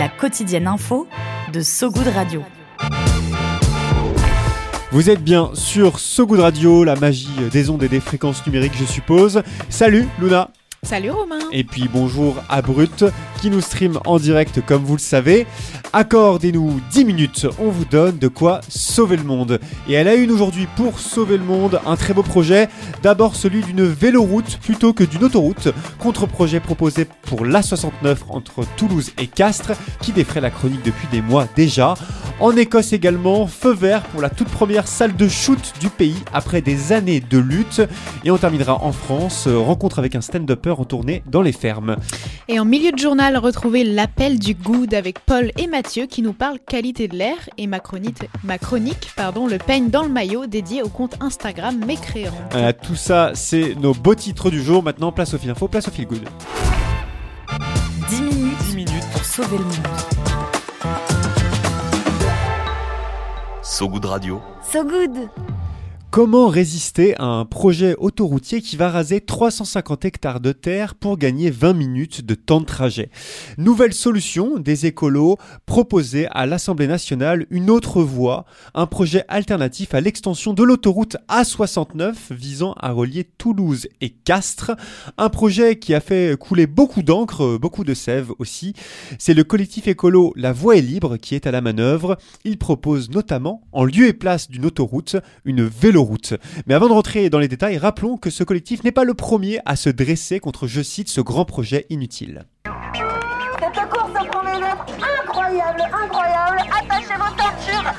La quotidienne info de So Good Radio. Vous êtes bien sur So Good Radio, la magie des ondes et des fréquences numériques, je suppose. Salut Luna Salut Romain Et puis bonjour à Brut qui nous stream en direct comme vous le savez. Accordez-nous 10 minutes, on vous donne de quoi sauver le monde. Et elle a une aujourd'hui pour sauver le monde un très beau projet. D'abord celui d'une véloroute plutôt que d'une autoroute. Contre-projet proposé pour l'A69 entre Toulouse et Castres qui défrait la chronique depuis des mois déjà. En Écosse également, feu vert pour la toute première salle de shoot du pays après des années de lutte. Et on terminera en France, rencontre avec un stand-upper en tournée dans les fermes. Et en milieu de journal, retrouvez l'appel du good avec Paul et Mathieu qui nous parlent qualité de l'air et ma chronique, ma chronique pardon, le peigne dans le maillot dédié au compte Instagram Mécréant. Euh, tout ça, c'est nos beaux titres du jour. Maintenant, place au fil info, place au fil good. 10 minutes, 10 minutes pour sauver le monde. So Good Radio. So Good Comment résister à un projet autoroutier qui va raser 350 hectares de terre pour gagner 20 minutes de temps de trajet? Nouvelle solution des écolos proposée à l'Assemblée nationale une autre voie, un projet alternatif à l'extension de l'autoroute A69 visant à relier Toulouse et Castres, un projet qui a fait couler beaucoup d'encre, beaucoup de sève aussi. C'est le collectif écolo La Voie est libre qui est à la manœuvre. Il propose notamment en lieu et place d'une autoroute une vélo mais avant de rentrer dans les détails, rappelons que ce collectif n'est pas le premier à se dresser contre, je cite, ce grand projet inutile. Cette course prend une incroyable, incroyable. Attachez vos ceintures.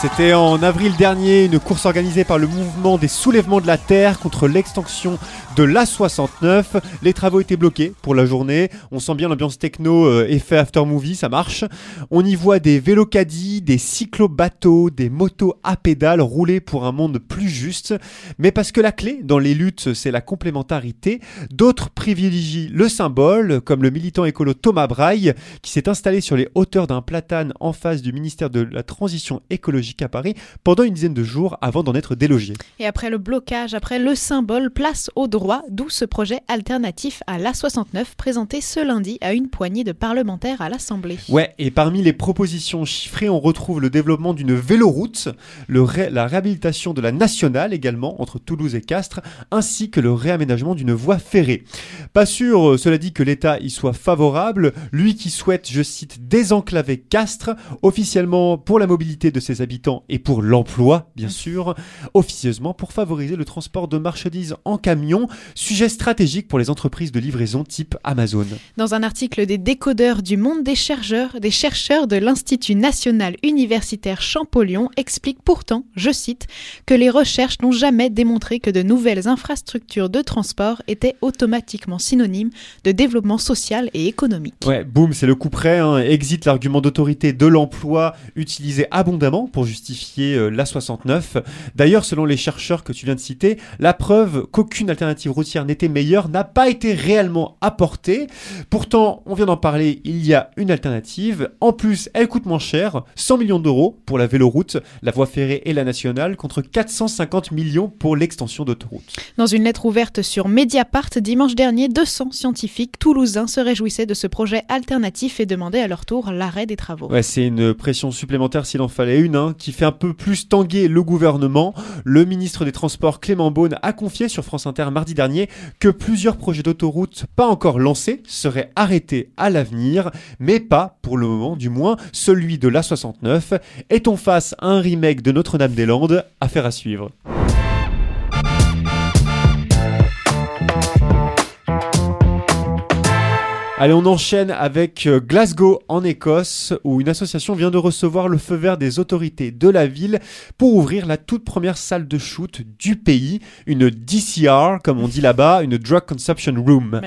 C'était en avril dernier une course organisée par le mouvement des soulèvements de la Terre contre l'extension de l'A69. Les travaux étaient bloqués pour la journée. On sent bien l'ambiance techno, euh, effet after movie, ça marche. On y voit des vélocadis, des cyclo-bateaux, des motos à pédales rouler pour un monde plus juste. Mais parce que la clé dans les luttes, c'est la complémentarité, d'autres privilégient le symbole, comme le militant écolo Thomas Braille, qui s'est installé sur les hauteurs d'un platane en face du ministère de la Transition écologique à Paris pendant une dizaine de jours avant d'en être délogé. Et après le blocage, après le symbole, place au droit d'où ce projet alternatif à l'A69 présenté ce lundi à une poignée de parlementaires à l'Assemblée. Ouais, et parmi les propositions chiffrées, on retrouve le développement d'une véloroute, le la réhabilitation de la nationale également entre Toulouse et Castres, ainsi que le réaménagement d'une voie ferrée. Pas sûr, euh, cela dit, que l'État y soit favorable, lui qui souhaite, je cite, désenclaver Castres, officiellement pour la mobilité de ses habitants et pour l'emploi, bien sûr, officieusement pour favoriser le transport de marchandises en camion, sujet stratégique pour les entreprises de livraison type Amazon. Dans un article des décodeurs du monde des chercheurs, des chercheurs de l'Institut national universitaire Champollion expliquent pourtant, je cite, que les recherches n'ont jamais démontré que de nouvelles infrastructures de transport étaient automatiquement synonymes de développement social et économique. Ouais, boum, c'est le coup près. Hein. Exit l'argument d'autorité de l'emploi utilisé abondamment pour justifier euh, l'A69. D'ailleurs, selon les chercheurs que tu viens de citer, la preuve qu'aucune alternative routière n'était meilleure n'a pas été réellement apportée. Pourtant, on vient d'en parler, il y a une alternative. En plus, elle coûte moins cher, 100 millions d'euros pour la véloroute, la voie ferrée et la nationale, contre 450 millions pour l'extension d'autoroute. Dans une lettre ouverte sur Mediapart dimanche dernier, 200 scientifiques toulousains se réjouissaient de ce projet alternatif et demandaient à leur tour l'arrêt des travaux. Ouais, c'est une pression supplémentaire s'il en fallait une, hein, qui fait un peu plus tanguer le gouvernement. Le ministre des Transports Clément Beaune a confié sur France Inter mardi dernier que plusieurs projets d'autoroute pas encore lancés seraient arrêtés à l'avenir, mais pas pour le moment du moins celui de l'A69. Est-on face à un remake de Notre-Dame-des-Landes? Affaire à suivre. Allez, on enchaîne avec euh, Glasgow en Écosse, où une association vient de recevoir le feu vert des autorités de la ville pour ouvrir la toute première salle de shoot du pays, une DCR, comme on dit là-bas, une Drug Consumption Room.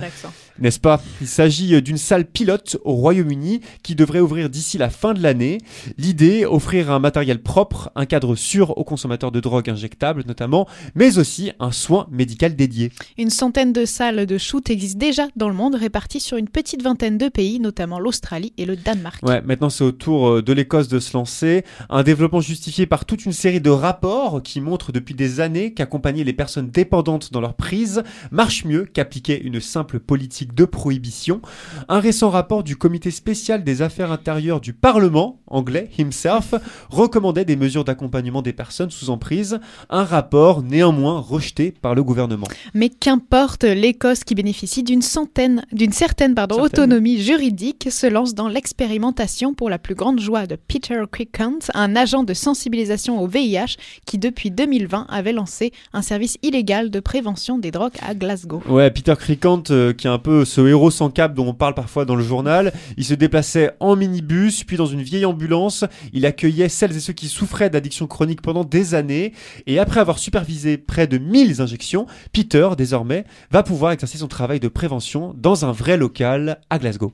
N'est-ce pas? Il s'agit d'une salle pilote au Royaume-Uni qui devrait ouvrir d'ici la fin de l'année. L'idée, offrir un matériel propre, un cadre sûr aux consommateurs de drogue injectables notamment, mais aussi un soin médical dédié. Une centaine de salles de shoot existent déjà dans le monde, réparties sur une petite vingtaine de pays, notamment l'Australie et le Danemark. Ouais, maintenant c'est au tour euh, de l'Écosse de se lancer. Un développement justifié par toute une série de rapports qui montrent depuis des années qu'accompagner les personnes dépendantes dans leur prise marche mieux qu'appliquer une simple politique de prohibition. Un récent rapport du comité spécial des affaires intérieures du Parlement, anglais himself, recommandait des mesures d'accompagnement des personnes sous emprise. Un rapport néanmoins rejeté par le gouvernement. Mais qu'importe, l'Écosse qui bénéficie d'une centaine, d'une certaine pardon, Autonomie juridique se lance dans l'expérimentation pour la plus grande joie de Peter Crickant, un agent de sensibilisation au VIH qui depuis 2020 avait lancé un service illégal de prévention des drogues à Glasgow. Ouais, Peter Crickant, euh, qui est un peu ce héros sans cap dont on parle parfois dans le journal, il se déplaçait en minibus, puis dans une vieille ambulance. Il accueillait celles et ceux qui souffraient d'addiction chronique pendant des années. Et après avoir supervisé près de 1000 injections, Peter, désormais, va pouvoir exercer son travail de prévention dans un vrai local à Glasgow.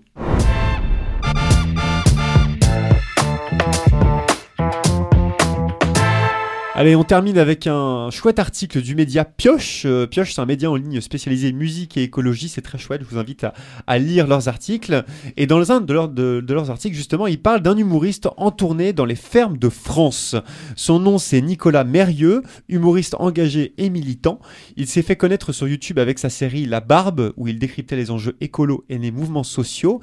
Allez, on termine avec un chouette article du média Pioche. Euh, Pioche, c'est un média en ligne spécialisé musique et écologie. C'est très chouette. Je vous invite à, lire leurs articles. Et dans un de- de leurs articles, justement, ils parlent d'un humoriste en tournée dans les fermes de France. Son nom, c'est Nicolas Mérieux, humoriste engagé et militant. Il s'est fait connaître sur YouTube avec sa série La Barbe, où il décryptait les enjeux écolos et les mouvements sociaux.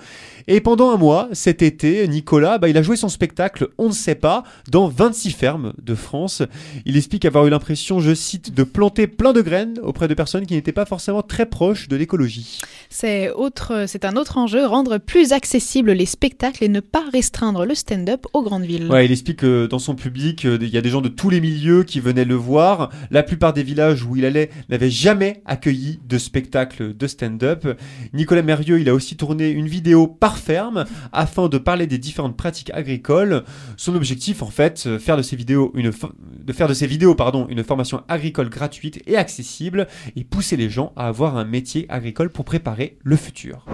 Et pendant un mois, cet été, Nicolas, bah, il a joué son spectacle On ne sait pas dans 26 fermes de France. Il explique avoir eu l'impression, je cite, de planter plein de graines auprès de personnes qui n'étaient pas forcément très proches de l'écologie. C'est autre, c'est un autre enjeu, rendre plus accessibles les spectacles et ne pas restreindre le stand-up aux grandes villes. Ouais, il explique que dans son public, euh, il y a des gens de tous les milieux qui venaient le voir. La plupart des villages où il allait n'avaient jamais accueilli de spectacle de stand-up. Nicolas Mérieux, il a aussi tourné une vidéo par ferme afin de parler des différentes pratiques agricoles. Son objectif, en fait, euh, faire de ces vidéos une de faire de ces vidéos, pardon, une formation agricole gratuite et accessible et pousser les gens à avoir un métier agricole pour préparer le futur.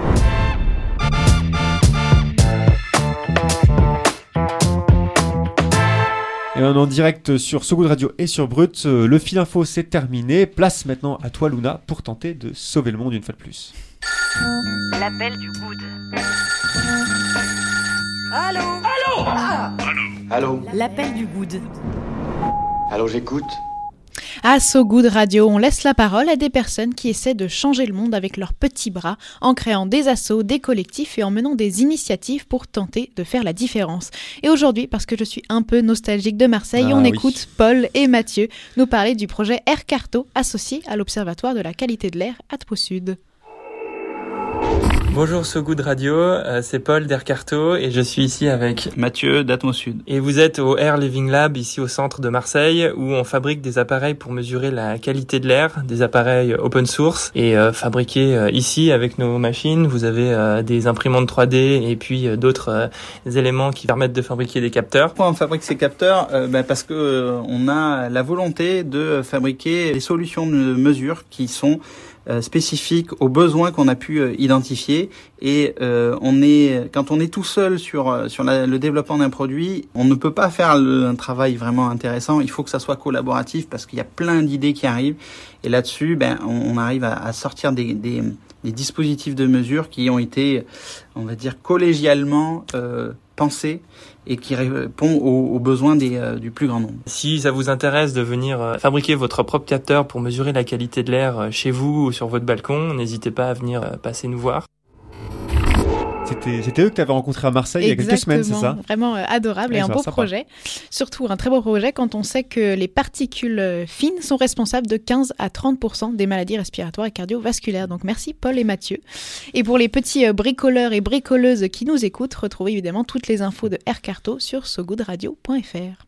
Et on est en direct sur So Good Radio et sur Brut. Le fil info c'est terminé. Place maintenant à toi Luna pour tenter de sauver le monde une fois de plus. L'appel du good. Allô? Allô? L'appel du good. Allô, j'écoute À So Good Radio, on laisse la parole à des personnes qui essaient de changer le monde avec leurs petits bras, en créant des assos, des collectifs et en menant des initiatives pour tenter de faire la différence. Et aujourd'hui, parce que je suis un peu nostalgique de Marseille, Ah on oui. écoute Paul et Mathieu nous parler du projet Air Carto associé à l'Observatoire de la qualité de l'air à Tpo Sud. Bonjour So Good Radio, euh, c'est Paul d'Aircarto et je suis ici avec Mathieu d'Atmos Sud. et vous êtes au Air Living Lab ici au centre de Marseille où on fabrique des appareils pour mesurer la qualité de l'air, des appareils open source et euh, fabriqués euh, ici avec nos machines. Vous avez euh, des imprimantes 3D et puis euh, d'autres euh, éléments qui permettent de fabriquer des capteurs. Pourquoi on fabrique ces capteurs? Euh, ben Parce que euh, on a la volonté de fabriquer des solutions de mesure qui sont spécifiques aux besoins qu'on a pu euh, identifier. Et euh, on est quand on est tout seul sur euh, sur la- le développement d'un produit, on ne peut pas faire le- un travail vraiment intéressant. Il faut que ça soit collaboratif parce qu'il y a plein d'idées qui arrivent. Et là-dessus, ben on, on arrive à, à sortir des, des des dispositifs de mesure qui ont été, on va dire, collégialement euh, pensés et qui répondent aux, besoins euh, du plus grand nombre. Si ça vous intéresse de venir euh, fabriquer votre propre capteur pour mesurer la qualité de l'air euh, chez vous ou sur votre balcon, n'hésitez pas à venir passer nous voir. C'était eux que tu avais rencontré à Marseille il y a quelques semaines, c'est ça. Vraiment euh, adorable et un beau sympa. projet. Surtout un très beau projet quand on sait que les particules euh, fines sont responsables de 15 à 30 des maladies respiratoires et cardiovasculaires. Donc merci Paul et Mathieu. Et pour les petits euh, bricoleurs et bricoleuses qui nous écoutent, retrouvez évidemment toutes les infos de Air Carto sur sogoodradio.fr.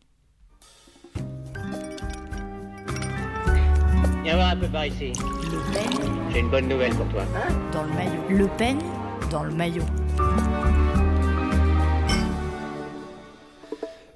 Viens voir un peu par ici. Le Pen J'ai une bonne nouvelle pour toi. dans le maillot. Le Pen dans le maillot. 嗯。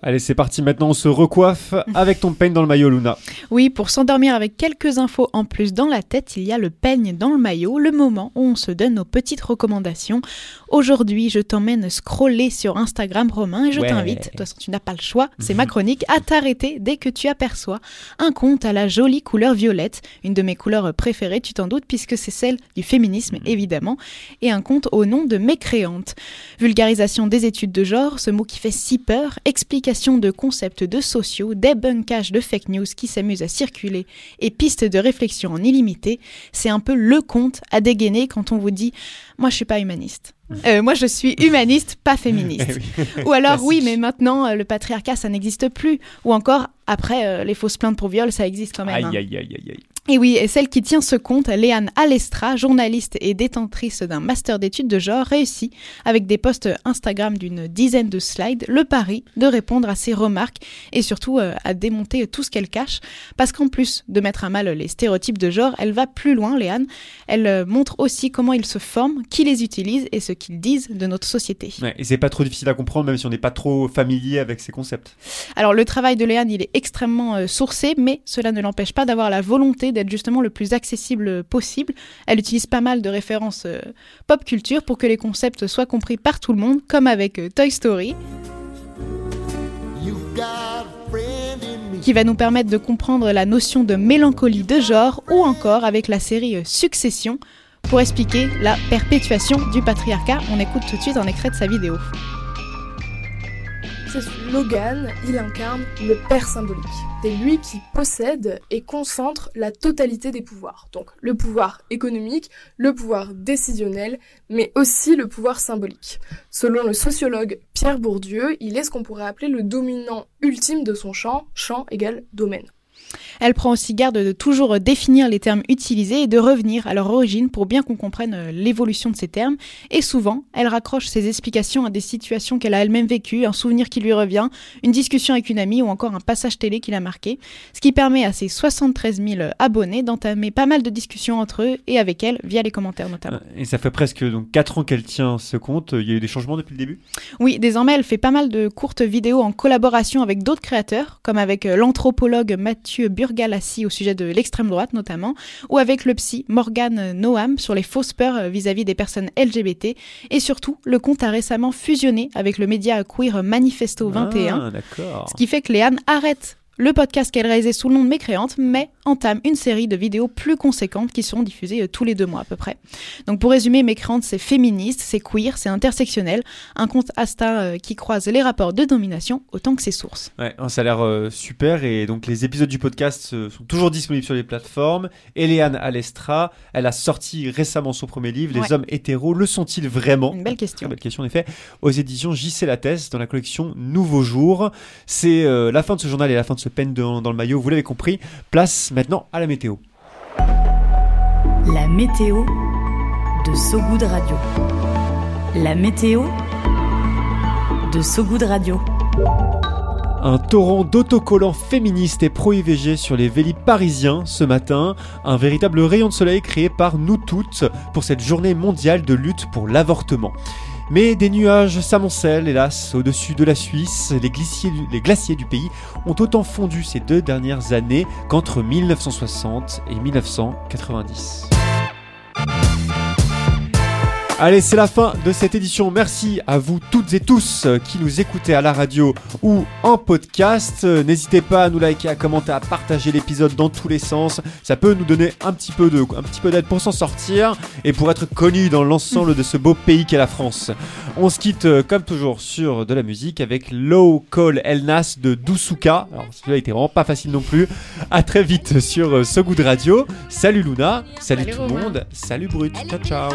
Allez, c'est parti maintenant, on se recoiffe avec ton peigne dans le maillot, Luna. Oui, pour s'endormir avec quelques infos en plus dans la tête, il y a le peigne dans le maillot, le moment où on se donne nos petites recommandations. Aujourd'hui, je t'emmène scroller sur Instagram, Romain, et je Ouais. t'invite, de toute façon tu n'as pas le choix, c'est ma chronique, à t'arrêter dès que tu aperçois un compte à la jolie couleur violette, une de mes couleurs préférées, tu t'en doutes, puisque c'est celle du féminisme, évidemment, et un compte au nom de mécréante. Vulgarisation des études de genre, ce mot qui fait si peur, explication de concepts de sociaux, débunkage de fake news qui s'amusent à circuler et pistes de réflexion en illimité, c'est un peu le compte à dégainer quand on vous dit moi je suis pas humaniste. Euh, moi je suis humaniste, pas féministe. Ou alors oui, mais maintenant euh, le patriarcat ça n'existe plus. Ou encore après euh, les fausses plaintes pour viol ça existe quand même. Hein. aïe, aïe, aïe, aïe. Et oui, et celle qui tient ce compte, Léane Alestra, journaliste et détentrice d'un master d'études de genre, réussit, avec des posts Instagram d'une dizaine de slides, le pari de répondre à ses remarques et surtout euh, à démonter tout ce qu'elle cache. Parce qu'en plus de mettre à mal les stéréotypes de genre, elle va plus loin, Léane. Elle euh, montre aussi comment ils se forment, qui les utilise et ce qu'ils disent de notre société. Ouais, et c'est pas trop difficile à comprendre, même si on n'est pas trop familier avec ces concepts. Alors le travail de Léane, il est extrêmement euh, sourcé, mais cela ne l'empêche pas d'avoir la volonté d'être justement le plus accessible possible. Elle utilise pas mal de références euh, pop culture pour que les concepts soient compris par tout le monde, comme avec euh, Toy Story, qui va nous permettre de comprendre la notion de mélancolie de genre, ou encore avec la série euh, Succession, pour expliquer la perpétuation du patriarcat. On écoute tout de suite un extrait de sa vidéo. Ce slogan, il incarne le père symbolique. C'est lui qui possède et concentre la totalité des pouvoirs. Donc le pouvoir économique, le pouvoir décisionnel, mais aussi le pouvoir symbolique. Selon le sociologue Pierre Bourdieu, il est ce qu'on pourrait appeler le dominant ultime de son champ, champ égale domaine. Elle prend aussi garde de toujours définir les termes utilisés et de revenir à leur origine pour bien qu'on comprenne euh, l'évolution de ces termes. Et souvent, elle raccroche ses explications à des situations qu'elle a elle-même vécues, un souvenir qui lui revient, une discussion avec une amie ou encore un passage télé qui l'a marqué. Ce qui permet à ses 73 000 abonnés d'entamer pas mal de discussions entre eux et avec elle via les commentaires notamment. Et ça fait presque donc 4 ans qu'elle tient ce compte. Il y a eu des changements depuis le début? Oui, désormais, elle fait pas mal de courtes vidéos en collaboration avec d'autres créateurs, comme avec euh, l'anthropologue Mathieu Burgalassi au sujet de l'extrême droite notamment, ou avec le psy Morgan Noam sur les fausses peurs euh, vis-à-vis des personnes LGBT, et surtout, le compte a récemment fusionné avec le média queer Manifesto 21, Ah, ce qui fait que Léane arrête le podcast qu'elle réalisait sous le nom de Mécréante, mais entame une série de vidéos plus conséquentes qui seront diffusées euh, tous les deux mois à peu près. Donc pour résumer, Mécréante, c'est féministe, c'est queer, c'est intersectionnel, un compte Asta euh, qui croise les rapports de domination autant que ses sources. Ouais, hein, ça a l'air euh, super et donc les épisodes du podcast euh, sont toujours disponibles sur les plateformes. Eliane Alestra, elle a sorti récemment son premier livre, Les Ouais. hommes hétéros, le sont-ils vraiment? Une belle question. Très belle question en effet. Aux éditions JC Lattès dans la collection Nouveau Jour. C'est euh, la fin de ce journal et la fin de ce peine dans, dans le maillot, vous l'avez compris. Place maintenant à la météo. La météo de Sogoud Radio. La météo de Sogoud Radio. Un torrent d'autocollants féministes et pro-IVG sur les vélis parisiens ce matin. Un véritable rayon de soleil créé par nous toutes pour cette journée mondiale de lutte pour l'avortement. Mais des nuages s'amoncellent, hélas, au-dessus de la Suisse. Les glaciers, du, pays ont autant fondu ces deux dernières années qu'entre 1960 et 1990. Allez, c'est la fin de cette édition. Merci à vous toutes et tous euh, qui nous écoutez à la radio ou en podcast. Euh, N'hésitez pas à nous liker, à commenter, à partager l'épisode dans tous les sens. Ça peut nous donner un petit peu de, un petit peu d'aide pour s'en sortir et pour être connu dans l'ensemble de ce beau pays qu'est la France. On se quitte euh, comme toujours sur de la musique avec Low Call El Nas de Dousuka. Alors celui-là était vraiment pas facile non plus. À très vite sur So Good Radio. Salut Luna, salut, Salut tout le monde, salut Brut, ciao ciao.